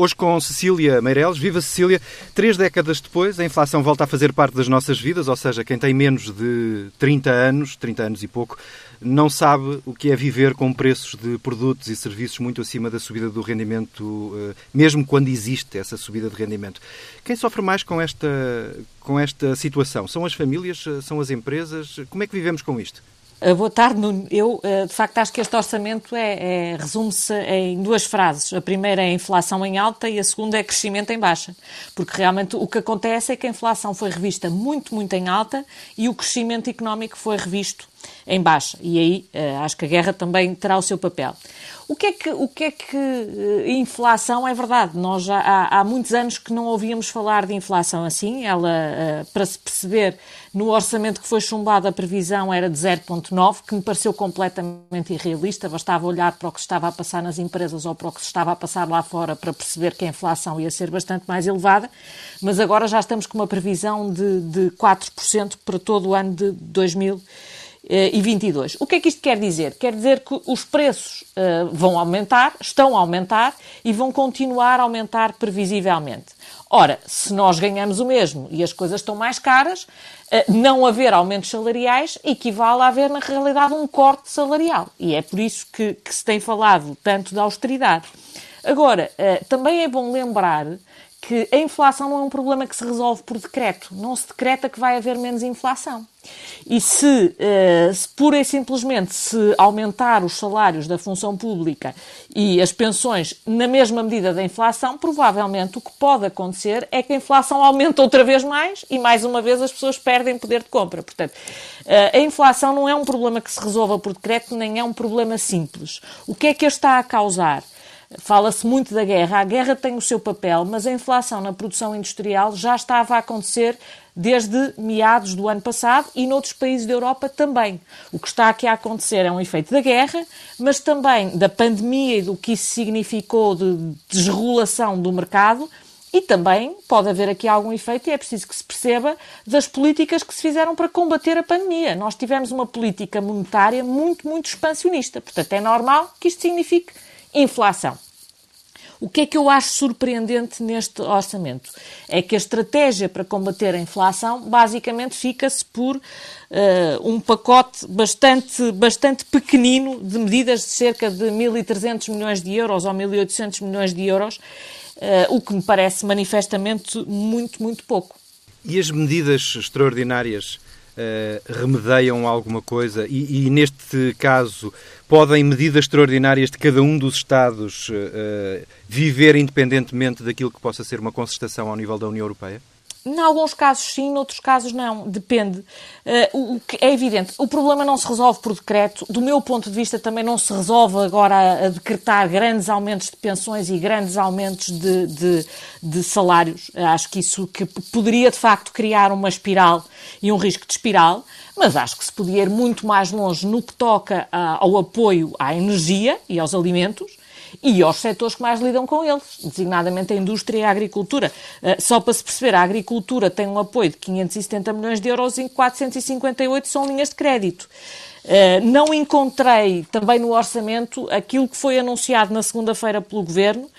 Hoje com Cecília Meireles. Viva Cecília! Três décadas depois, a inflação volta a fazer parte das nossas vidas, ou seja, quem tem menos de 30 anos, 30 anos e pouco, não sabe o que é viver com preços de produtos e serviços muito acima da subida do rendimento, eh, mesmo quando existe essa subida de rendimento. Quem sofre mais com esta, com esta situação? São as famílias? São as empresas? Como é que vivemos com isto? Uh, boa tarde, Nuno. Eu, uh, de facto, acho que este orçamento é, é resume-se em duas frases. A primeira é a inflação em alta e a segunda é crescimento em baixa. Porque realmente o que acontece é que a inflação foi revista muito, muito em alta e o crescimento económico foi revisto em baixa. E aí uh, acho que a guerra também terá o seu papel. O que é que, o que, é que uh, inflação é verdade? Nós já há, há, muitos anos que não ouvíamos falar de inflação assim. Ela, uh, para se perceber, no orçamento que foi chumbado a previsão era de 0,9, que me pareceu completamente irrealista. Bastava olhar para o que se estava a passar nas empresas ou para o que se estava a passar lá fora para perceber que a inflação ia ser bastante mais elevada. Mas agora já estamos com uma previsão de, de 4% para todo o ano de 2020 e 22. O que é que isto quer dizer? Quer dizer que os preços uh, vão aumentar, estão a aumentar e vão continuar a aumentar previsivelmente. Ora, se nós ganhamos o mesmo e as coisas estão mais caras, uh, não haver aumentos salariais equivale a haver, na realidade, um corte salarial. E é por isso que, que se tem falado tanto da austeridade. Agora, uh, também é bom lembrar que a inflação não é um problema que se resolve por decreto. Não se decreta que vai haver menos inflação. E se, uh, se pura e simplesmente se aumentar os salários da função pública e as pensões na mesma medida da inflação, provavelmente o que pode acontecer é que a inflação aumente outra vez mais e mais uma vez as pessoas perdem poder de compra. Portanto, uh, a inflação não é um problema que se resolva por decreto, nem é um problema simples. O que é que a está a causar? Fala-se muito da guerra. A guerra tem o seu papel, mas a inflação na produção industrial já estava a acontecer desde meados do ano passado e noutros países da Europa também. O que está aqui a acontecer é um efeito da guerra, mas também da pandemia e do que isso significou de desregulação do mercado. E também pode haver aqui algum efeito, e é preciso que se perceba, das políticas que se fizeram para combater a pandemia. Nós tivemos uma política monetária muito, muito expansionista. Portanto, é normal que isto signifique inflação. O que é que eu acho surpreendente neste orçamento? É que a estratégia para combater a inflação basicamente fica-se por uh, um pacote bastante, bastante pequenino de medidas de cerca de 1.300 milhões de euros ou 1.800 milhões de euros, uh, o que me parece manifestamente muito, muito pouco. E as medidas extraordinárias uh, remedeiam alguma coisa? E, e, neste caso, podem medidas extraordinárias de cada um dos Estados uh, viver independentemente daquilo que possa ser uma concertação ao nível da União Europeia? Em alguns casos sim, noutros casos não, depende. Uh, o que é evidente, o problema não se resolve por decreto. Do meu ponto de vista, também não se resolve agora a, a decretar grandes aumentos de pensões e grandes aumentos de, de, de, salários. Acho que isso que poderia de facto criar uma espiral e um risco de espiral, mas acho que se podia ir muito mais longe no que toca a, ao apoio à energia e aos alimentos e aos setores que mais lidam com eles, designadamente a indústria e a agricultura. Uh, só para se perceber, a agricultura tem um apoio de 570 milhões de euros e 458 são linhas de crédito. Uh, não encontrei também no orçamento aquilo que foi anunciado na segunda-feira pelo Governo, uh,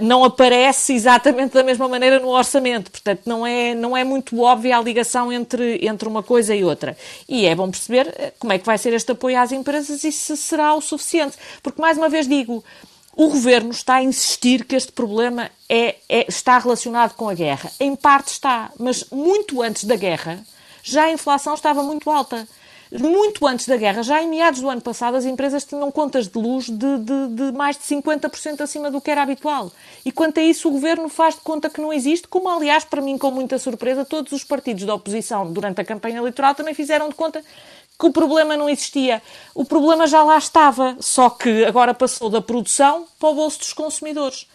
não aparece exatamente da mesma maneira no orçamento, portanto não é, não é muito óbvia a ligação entre, entre uma coisa e outra. E é bom perceber como é que vai ser este apoio às empresas e se será o suficiente. Porque, mais uma vez digo, o governo está a insistir que este problema é, é, está relacionado com a guerra. Em parte está, mas muito antes da guerra, já a inflação estava muito alta. Muito antes da guerra, já em meados do ano passado, as empresas tinham contas de luz de, de, de mais de 50% acima do que era habitual. E quanto a isso, o governo faz de conta que não existe, como aliás, para mim, com muita surpresa, todos os partidos da oposição durante a campanha eleitoral também fizeram de conta que o problema não existia. O problema já lá estava, só que agora passou da produção para o bolso dos consumidores.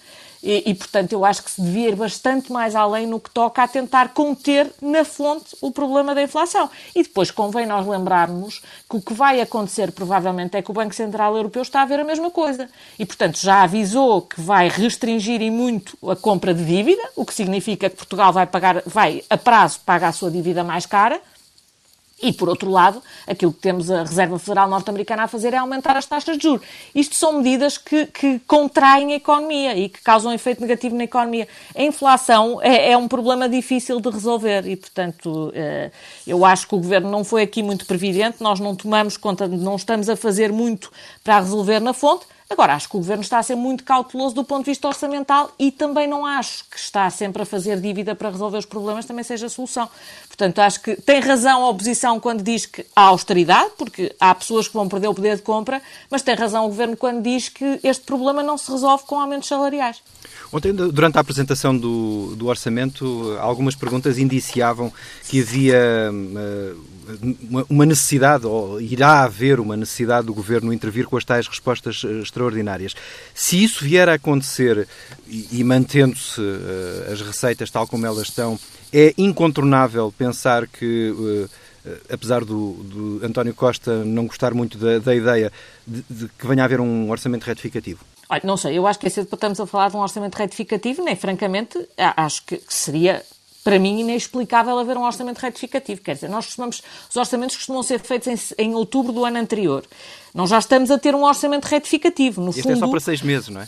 E, e, portanto, eu acho que se devia ir bastante mais além no que toca a tentar conter na fonte o problema da inflação. E depois convém nós lembrarmos que o que vai acontecer, provavelmente, é que o Banco Central Europeu está a ver a mesma coisa. E, portanto, já avisou que vai restringir e muito a compra de dívida, o que significa que Portugal vai pagar, vai a prazo pagar a sua dívida mais cara E, por outro lado, aquilo que temos a Reserva Federal Norte-Americana a fazer é aumentar as taxas de juros. Isto são medidas que, que contraem a economia e que causam um efeito negativo na economia. A inflação é, é um problema difícil de resolver e, portanto, eh, eu acho que o Governo não foi aqui muito previdente, nós não tomamos conta, não estamos a fazer muito para resolver na fonte. Agora, acho que o Governo está a ser muito cauteloso do ponto de vista orçamental e também não acho que está sempre a fazer dívida para resolver os problemas também seja a solução. Portanto, acho que tem razão a oposição quando diz que há austeridade, porque há pessoas que vão perder o poder de compra, mas tem razão o Governo quando diz que este problema não se resolve com aumentos salariais. Ontem, durante a apresentação do, do orçamento, algumas perguntas indiciavam que havia uh, uma necessidade, ou irá haver uma necessidade do Governo intervir com as tais respostas uh, extraordinárias. Se isso vier a acontecer e, mantendo-se uh, as receitas tal como elas estão, é incontornável pensar que apesar do, do, António Costa não gostar muito da, da ideia de, de, que venha a haver um orçamento retificativo? Olha, não sei, eu acho que é cedo para estamos a falar de um orçamento retificativo, nem francamente acho que seria para mim, inexplicável haver um orçamento retificativo. Quer dizer, nós costumamos, os orçamentos costumam ser feitos em, em, outubro do ano anterior. Nós já estamos a ter um orçamento retificativo. No este fundo, é só para seis meses, não é?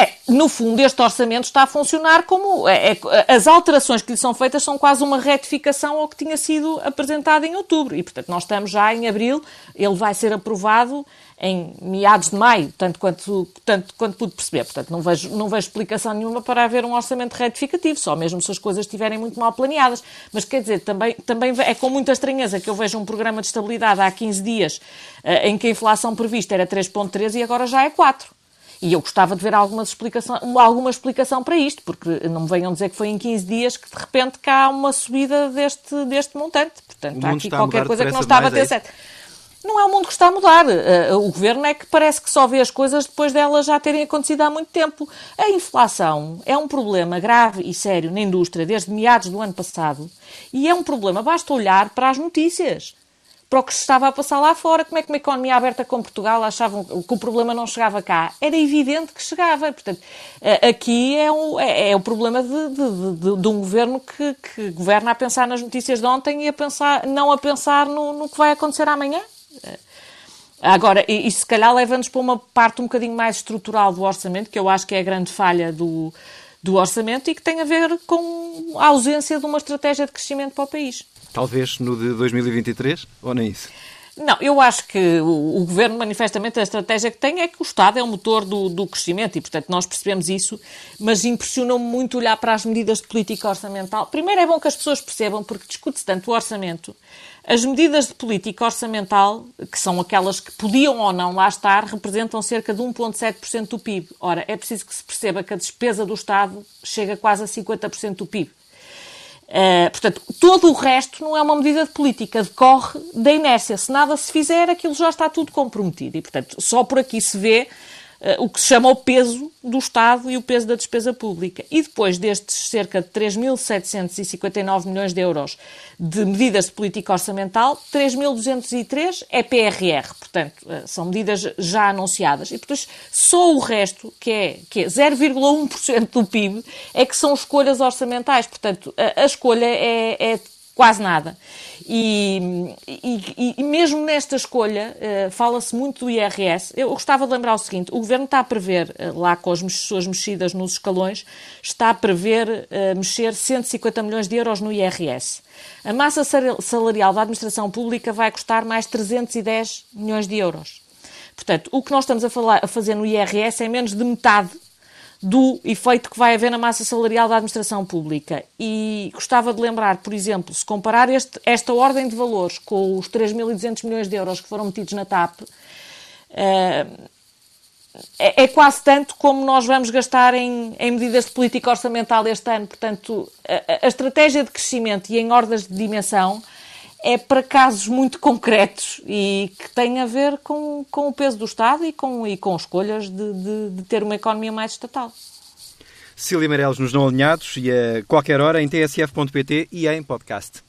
É, no fundo, este orçamento está a funcionar como. É, é, as alterações que lhe são feitas são quase uma retificação ao que tinha sido apresentado em outubro. E, portanto, nós estamos já em abril, ele vai ser aprovado em meados de maio, tanto quanto, tanto quanto pude perceber. Portanto, não vejo, não vejo explicação nenhuma para haver um orçamento retificativo, só mesmo se as coisas estiverem muito mal planeadas. Mas, quer dizer, também, também é com muita estranheza que eu vejo um programa de estabilidade há 15 dias eh, em que a inflação prevista era 3,3 e agora já é 4. E eu gostava de ver alguma explicação, alguma explicação para isto, porque não me venham dizer que foi em 15 dias que de repente cá há uma subida deste, deste montante. Portanto, há aqui qualquer coisa que não estava a ter é certo. Não é o mundo que está a mudar. Eh, o governo é que parece que só vê as coisas depois delas já terem acontecido há muito tempo. A inflação é um problema grave e sério na indústria desde meados do ano passado e é um problema, basta olhar para as notícias para o que se estava a passar lá fora. Como é que uma economia aberta com Portugal achavam que o problema não chegava cá? Era evidente que chegava. Portanto, eh, aqui é, é, é o problema de, de, de, de um governo que, que, governa a pensar nas notícias de ontem e a pensar, não a pensar no, no que vai acontecer amanhã. Eh, agora, e se calhar leva-nos para uma parte um bocadinho mais estrutural do orçamento, que eu acho que é a grande falha do, do orçamento e que tem a ver com a ausência de uma estratégia de crescimento para o país. Talvez no de 2023, ou nem isso? Não, eu acho que o, o, Governo, manifestamente, a estratégia que tem é que o Estado é o motor do, do crescimento e, portanto, nós percebemos isso, mas impressiona-me muito olhar para as medidas de política orçamental. Primeiro, é bom que as pessoas percebam, porque discute-se tanto o orçamento. As medidas de política orçamental, que são aquelas que podiam ou não lá estar, representam cerca de 1,7% do PIB. Ora, é preciso que se perceba que a despesa do Estado chega quase a 50% do PIB. Uh, portanto, todo o resto não é uma medida de política, decorre da inércia. Se nada se fizer, aquilo já está tudo comprometido. E, portanto, só por aqui se vê uh, o que se chama o peso do Estado e o peso da despesa pública. E depois destes cerca de 3.759 milhões de euros de medidas de política orçamental, 3.203 é PRR, portanto, uh, são medidas já anunciadas. E depois só o resto, que é, que é 0,1% do PIB, é que são escolhas orçamentais. Portanto, a, a escolha é, é quase nada. E, e, e mesmo nesta escolha, uh, fala-se muito do IRS. Eu gostava de lembrar o seguinte: o Governo está a prever, uh, lá com as suas mexidas nos escalões, está a prever uh, mexer 150 milhões de euros no IRS. A massa salarial da administração pública vai custar mais 310 milhões de euros. Portanto, o que nós estamos a, falar, a fazer no IRS é menos de metade do efeito que vai haver na massa salarial da administração pública. E gostava de lembrar, por exemplo, se comparar este, esta ordem de valores com os 3.200 milhões de euros que foram metidos na TAP, eh, é, é, quase tanto como nós vamos gastar em, em, medidas de política orçamental este ano. Portanto, a, a estratégia de crescimento e em ordens de dimensão é para casos muito concretos e que têm a ver com, com o peso do Estado e com, e com escolhas de, de, de ter uma economia mais estatal. Cília Meirelles nos Não Alinhados e a qualquer hora em tsf.pt e em podcast.